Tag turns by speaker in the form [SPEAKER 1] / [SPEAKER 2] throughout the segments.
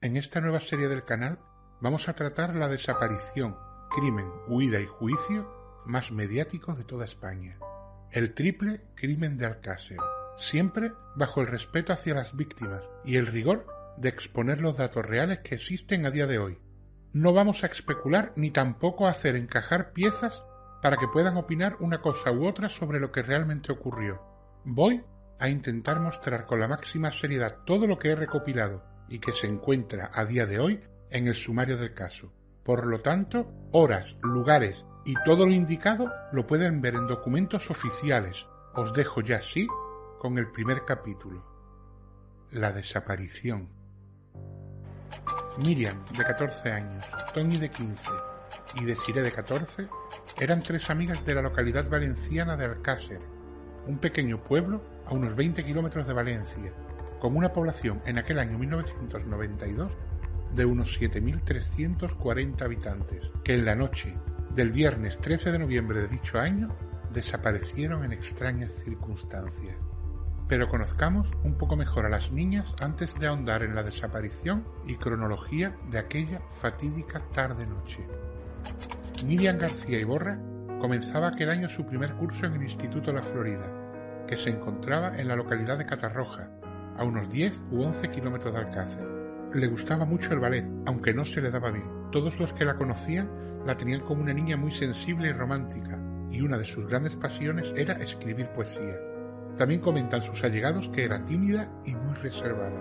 [SPEAKER 1] En esta nueva serie del canal vamos a tratar la desaparición, crimen, huida y juicio más mediático de toda España. El triple crimen de Alcácer, siempre bajo el respeto hacia las víctimas y el rigor de exponer los datos reales que existen a día de hoy. No vamos a especular ni tampoco a hacer encajar piezas para que puedan opinar una cosa u otra sobre lo que realmente ocurrió. Voy a intentar mostrar con la máxima seriedad todo lo que he recopilado y que se encuentra a día de hoy en el sumario del caso. Por lo tanto, horas, lugares y todo lo indicado lo pueden ver en documentos oficiales. Os dejo ya así con el primer capítulo. La desaparición. Miriam, de 14 años, Tony, de 15 y Desiree, de 14, eran tres amigas de la localidad valenciana de Alcácer, un pequeño pueblo a unos 20 kilómetros de Valencia, con una población en aquel año 1992 de unos 7.340 habitantes, que en la noche del viernes 13 de noviembre de dicho año desaparecieron en extrañas circunstancias. Pero conozcamos un poco mejor a las niñas antes de ahondar en la desaparición y cronología de aquella fatídica tarde-noche. Miriam García Iborra comenzaba aquel año su primer curso en el Instituto La Florida, que se encontraba en la localidad de Catarroja, a unos 10 u 11 kilómetros de Alcácer. Le gustaba mucho el ballet, aunque no se le daba bien. Todos los que la conocían la tenían como una niña muy sensible y romántica, y una de sus grandes pasiones era escribir poesía. También comentan sus allegados que era tímida y muy reservada.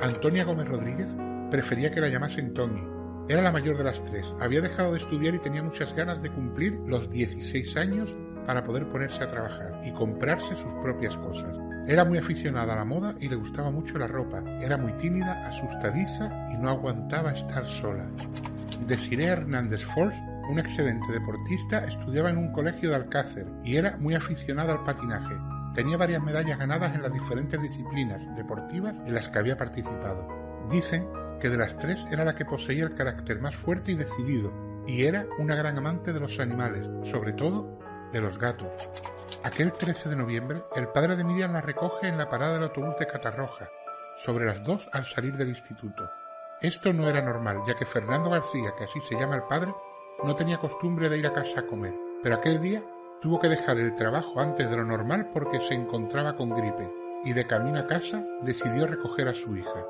[SPEAKER 1] Antonia Gómez Rodríguez prefería que la llamasen Tony. Era la mayor de las tres, había dejado de estudiar y tenía muchas ganas de cumplir los 16 años para poder ponerse a trabajar y comprarse sus propias cosas. Era muy aficionada a la moda y le gustaba mucho la ropa. Era muy tímida, asustadiza y no aguantaba estar sola. Desiree Hernández Force, un excelente deportista, estudiaba en un colegio de Alcácer y era muy aficionada al patinaje. Tenía varias medallas ganadas en las diferentes disciplinas deportivas en las que había participado. Dicen que de las tres era la que poseía el carácter más fuerte y decidido, y era una gran amante de los animales, sobre todo de los gatos. Aquel 13 de noviembre, el padre de Miriam la recoge en la parada del autobús de Catarroja, sobre las dos al salir del instituto. Esto no era normal, ya que Fernando García, que así se llama el padre, no tenía costumbre de ir a casa a comer, pero aquel día tuvo que dejar el trabajo antes de lo normal porque se encontraba con gripe, y de camino a casa decidió recoger a su hija.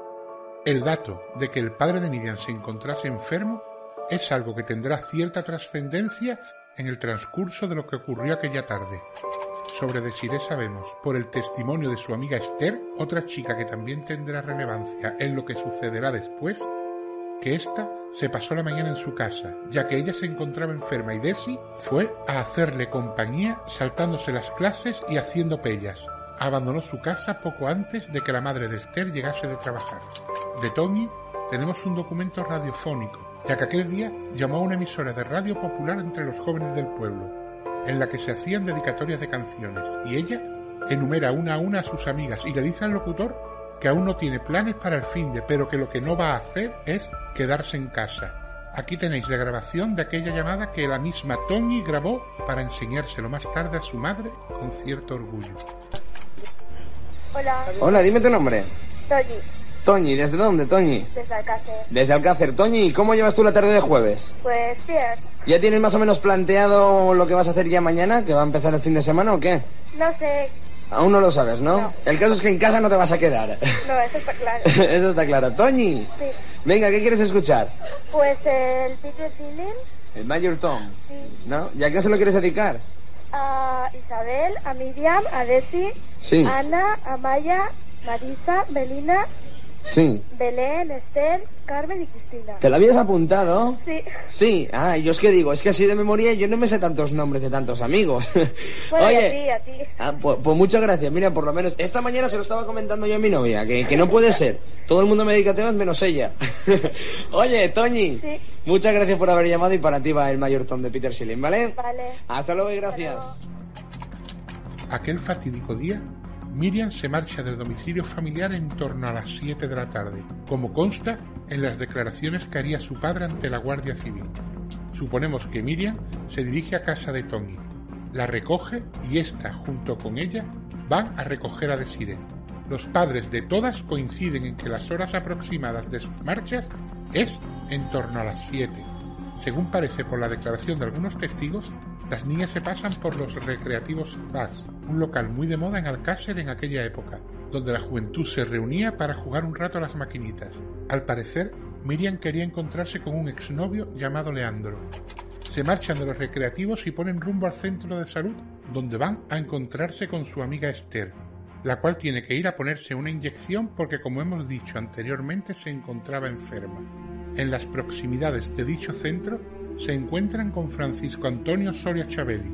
[SPEAKER 1] El dato de que el padre de Miriam se encontrase enfermo es algo que tendrá cierta trascendencia en el transcurso de lo que ocurrió aquella tarde. Sobre Desiree sabemos, por el testimonio de su amiga Esther, otra chica que también tendrá relevancia en lo que sucederá después, que ésta se pasó la mañana en su casa, ya que ella se encontraba enferma y Desi fue a hacerle compañía saltándose las clases y haciendo pellas. Abandonó su casa poco antes de que la madre de Esther llegase de trabajar. De Tommy tenemos un documento radiofónico ya que aquel día llamó a una emisora de radio popular entre los jóvenes del pueblo, en la que se hacían dedicatorias de canciones, y ella enumera una a una a sus amigas y le dice al locutor que aún no tiene planes para el fin de, pero que lo que no va a hacer es quedarse en casa. Aquí tenéis la grabación de aquella llamada que la misma Tony grabó para enseñárselo más tarde a su madre con cierto orgullo.
[SPEAKER 2] Hola.
[SPEAKER 3] Hola, dime tu nombre.
[SPEAKER 2] Toñi,
[SPEAKER 3] Toñi, ¿desde dónde, Toñi?
[SPEAKER 2] desde Alcácer.
[SPEAKER 3] Desde Alcácer. Toñi, ¿cómo llevas tú la tarde de jueves?
[SPEAKER 2] Pues bien,
[SPEAKER 3] ¿Ya tienes más o menos planteado lo que vas a hacer ya mañana, que va a empezar el fin de semana o qué?
[SPEAKER 2] no sé.
[SPEAKER 3] Aún no lo sabes, ¿no?
[SPEAKER 2] No.
[SPEAKER 3] El caso es que en casa no te vas a quedar.
[SPEAKER 2] No, eso está claro.
[SPEAKER 3] Eso está claro. Toñi,
[SPEAKER 2] Sí.
[SPEAKER 3] venga, ¿qué quieres escuchar?
[SPEAKER 2] Pues el Peter Feeling
[SPEAKER 3] El Major Tom,
[SPEAKER 2] sí.
[SPEAKER 3] ¿no? ¿Y a qué se lo quieres dedicar?
[SPEAKER 2] a Isabel, a Miriam, a Desi,
[SPEAKER 3] Sí.
[SPEAKER 2] a Ana, a Maya, Marisa, Melina,
[SPEAKER 3] Sí.
[SPEAKER 2] Belén, Esther, Carmen y Cristina.
[SPEAKER 3] ¿Te lo habías apuntado?
[SPEAKER 2] Sí.
[SPEAKER 3] Sí, ah, yo es que digo, es que así de memoria yo no me sé tantos nombres de tantos amigos.
[SPEAKER 2] Bueno, y a
[SPEAKER 3] Oye,
[SPEAKER 2] ti, a ti.
[SPEAKER 3] Ah, pues, pues muchas gracias. Mira, por lo menos esta mañana se lo estaba comentando yo a mi novia, que, que no puede ser. Todo el mundo me dedica a temas menos ella. Oye, Toñi.
[SPEAKER 2] Sí.
[SPEAKER 3] Muchas gracias por haber llamado y para ti va el mayor tom de Peter Schilling, ¿vale?
[SPEAKER 2] Vale.
[SPEAKER 3] Hasta luego y gracias.
[SPEAKER 1] Aquel fatídico día, Miriam se marcha del domicilio familiar en torno a las 7 de la tarde, como consta en las declaraciones que haría su padre ante la Guardia Civil. Suponemos que Miriam se dirige a casa de Tony, la recoge y ésta, junto con ella, van a recoger a Desiree. Los padres de todas coinciden en que las horas aproximadas de sus marchas es en torno a las 7. Según parece por la declaración de algunos testigos, las niñas se pasan por los recreativos ZAS, un local muy de moda en Alcácer en aquella época, donde la juventud se reunía para jugar un rato a las maquinitas. Al parecer, Miriam quería encontrarse con un exnovio llamado Leandro. Se marchan de los recreativos y ponen rumbo al centro de salud, donde van a encontrarse con su amiga Esther, la cual tiene que ir a ponerse una inyección porque, como hemos dicho anteriormente, se encontraba enferma. En las proximidades de dicho centro se encuentran con Francisco Antonio Soria Chabeli,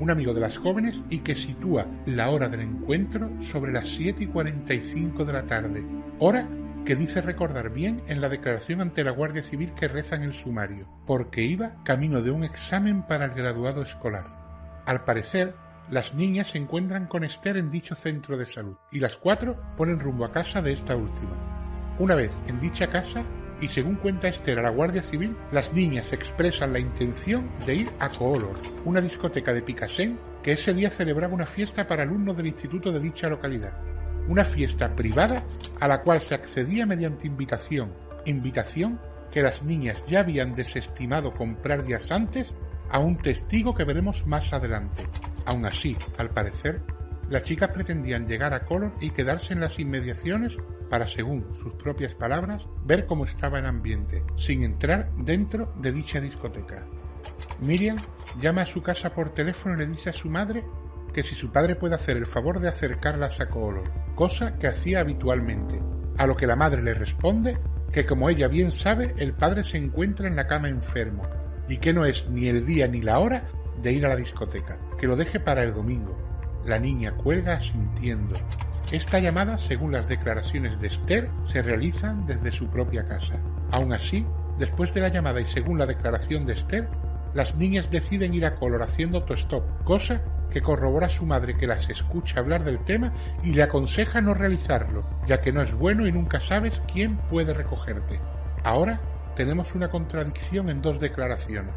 [SPEAKER 1] un amigo de las jóvenes y que sitúa la hora del encuentro sobre las 7 y 45 de la tarde, hora que dice recordar bien en la declaración ante la Guardia Civil que reza en el sumario, porque iba camino de un examen para el graduado escolar. Al parecer, las niñas se encuentran con Esther en dicho centro de salud y las cuatro ponen rumbo a casa de esta última. Una vez en dicha casa, y según cuenta Esther a la Guardia Civil, las niñas expresan la intención de ir a Coolor, una discoteca de Picassent que ese día celebraba una fiesta para alumnos del instituto de dicha localidad. Una fiesta privada a la cual se accedía mediante invitación, invitación que las niñas ya habían desestimado comprar días antes a un testigo que veremos más adelante. Aun así, al parecer, las chicas pretendían llegar a Color y quedarse en las inmediaciones para, según sus propias palabras, ver cómo estaba el ambiente, sin entrar dentro de dicha discoteca. Miriam llama a su casa por teléfono y le dice a su madre que si su padre puede hacer el favor de acercarlas a Color, cosa que hacía habitualmente, a lo que la madre le responde que como ella bien sabe, el padre se encuentra en la cama enfermo y que no es ni el día ni la hora de ir a la discoteca, que lo deje para el domingo. La niña cuelga asintiendo. Esta llamada, según las declaraciones de Esther, se realiza desde su propia casa. Aún así, después de la llamada y según la declaración de Esther, las niñas deciden ir a Color haciendo autostop, cosa que corrobora su madre que las escucha hablar del tema y le aconseja no realizarlo, ya que no es bueno y nunca sabes quién puede recogerte. Ahora tenemos una contradicción en dos declaraciones.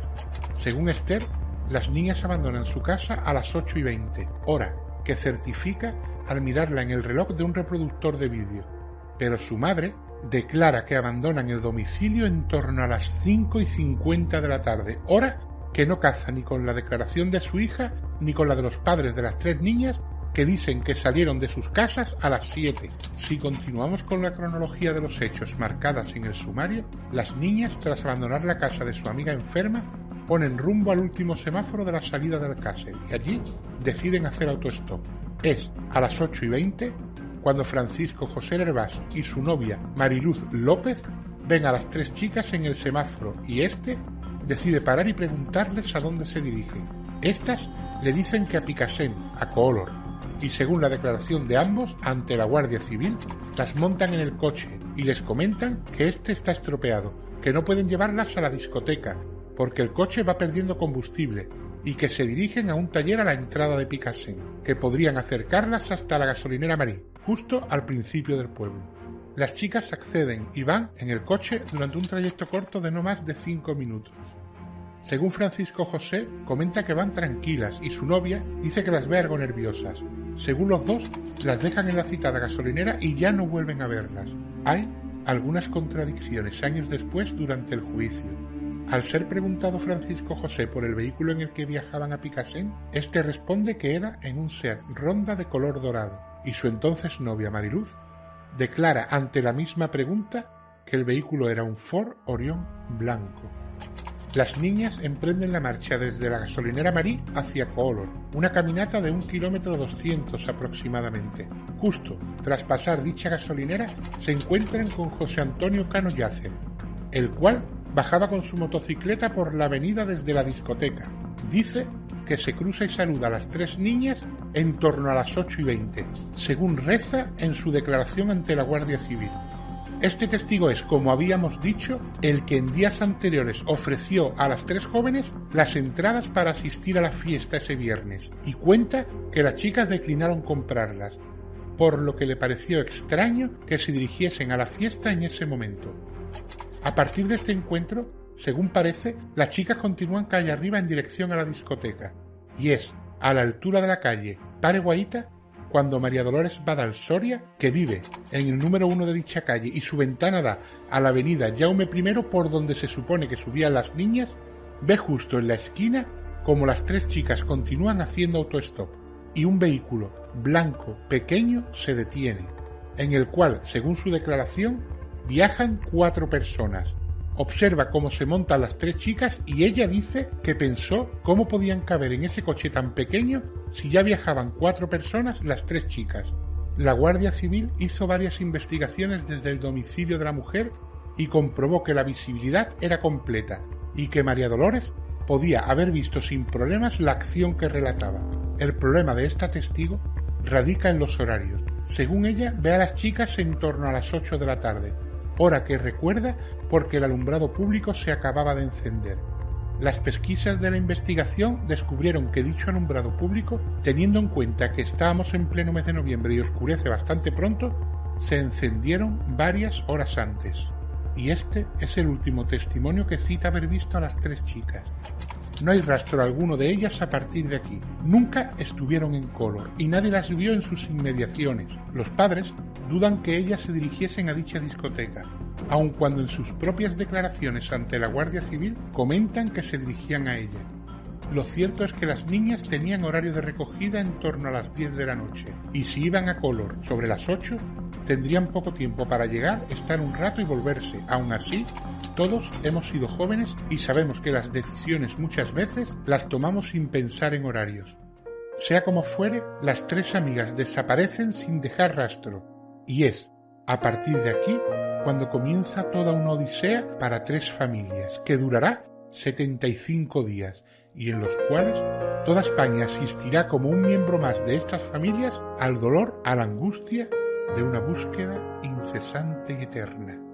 [SPEAKER 1] Según Esther, las niñas abandonan su casa a las 8 y 20, hora que certifica al mirarla en el reloj de un reproductor de vídeo. Pero su madre declara que abandonan el domicilio en torno a las 5 y 50 de la tarde, hora que no caza ni con la declaración de su hija ni con la de los padres de las tres niñas que dicen que salieron de sus casas a las 7. Si continuamos con la cronología de los hechos marcadas en el sumario, las niñas, tras abandonar la casa de su amiga enferma, ponen rumbo al último semáforo de la salida del Castle y allí deciden hacer autostop. Es a las 8 y 20 cuando Francisco José Hervás y su novia Mariluz López ven a las tres chicas en el semáforo y este decide parar y preguntarles a dónde se dirigen. Estas le dicen que a Picassent, a Color, y según la declaración de ambos ante la Guardia Civil, las montan en el coche y les comentan que este está estropeado, que no pueden llevarlas a la discoteca, porque el coche va perdiendo combustible y que se dirigen a un taller a la entrada de Picassent, que podrían acercarlas hasta la gasolinera Marí, justo al principio del pueblo. Las chicas acceden y van en el coche durante un trayecto corto de no más de cinco minutos. Según Francisco José, comenta que van tranquilas y su novia dice que las ve algo nerviosas. Según los dos, las dejan en la citada gasolinera y ya no vuelven a verlas. Hay algunas contradicciones años después durante el juicio. Al ser preguntado Francisco José por el vehículo en el que viajaban a Picassent, este responde que era en un Seat Ronda de color dorado, y su entonces novia Mariluz declara ante la misma pregunta que el vehículo era un Ford Orion blanco. Las niñas emprenden la marcha desde la gasolinera Marí hacia Color, una caminata de un kilómetro doscientos aproximadamente. Justo tras pasar dicha gasolinera se encuentran con José Antonio Cano Yacer, el cual bajaba con su motocicleta por la avenida desde la discoteca. Dice que se cruza y saluda a las tres niñas en torno a las 8 y 20, según reza en su declaración ante la Guardia Civil. Este testigo es, como habíamos dicho, el que en días anteriores ofreció a las tres jóvenes las entradas para asistir a la fiesta ese viernes y cuenta que las chicas declinaron comprarlas, por lo que le pareció extraño que se dirigiesen a la fiesta en ese momento. A partir de este encuentro, según parece, las chicas continúan calle arriba en dirección a la discoteca, y es a la altura de la calle Pareguaita cuando María Dolores Badal Soria, que vive en el número uno de dicha calle y su ventana da a la avenida Jaume I por donde se supone que subían las niñas, ve justo en la esquina como las tres chicas continúan haciendo autostop y un vehículo blanco pequeño se detiene, en el cual, según su declaración, viajan cuatro personas, observa cómo se montan las tres chicas y ella dice que pensó cómo podían caber en ese coche tan pequeño si ya viajaban cuatro personas las tres chicas. La Guardia Civil hizo varias investigaciones desde el domicilio de la mujer y comprobó que la visibilidad era completa y que María Dolores podía haber visto sin problemas la acción que relataba. El problema de esta testigo radica en los horarios. Según ella, ve a las chicas en torno a las 8 de la tarde, hora que recuerda porque el alumbrado público se acababa de encender. Las pesquisas de la investigación descubrieron que dicho alumbrado público, teniendo en cuenta que estábamos en pleno mes de noviembre y oscurece bastante pronto, se encendieron varias horas antes. Y este es el último testimonio que cita haber visto a las tres chicas. No hay rastro alguno de ellas a partir de aquí. Nunca estuvieron en color y nadie las vio en sus inmediaciones. Los padres dudan que ellas se dirigiesen a dicha discoteca, aun cuando en sus propias declaraciones ante la Guardia Civil comentan que se dirigían a ella. Lo cierto es que las niñas tenían horario de recogida en torno a las 10 de la noche, y si iban a color sobre las 8, tendrían poco tiempo para llegar, estar un rato y volverse. Aún así, todos hemos sido jóvenes y sabemos que las decisiones muchas veces las tomamos sin pensar en horarios. Sea como fuere, las tres amigas desaparecen sin dejar rastro, y es, a partir de aquí, cuando comienza toda una odisea para tres familias, que durará 75 días y en los cuales toda España asistirá como un miembro más de estas familias al dolor, a la angustia de una búsqueda incesante y eterna.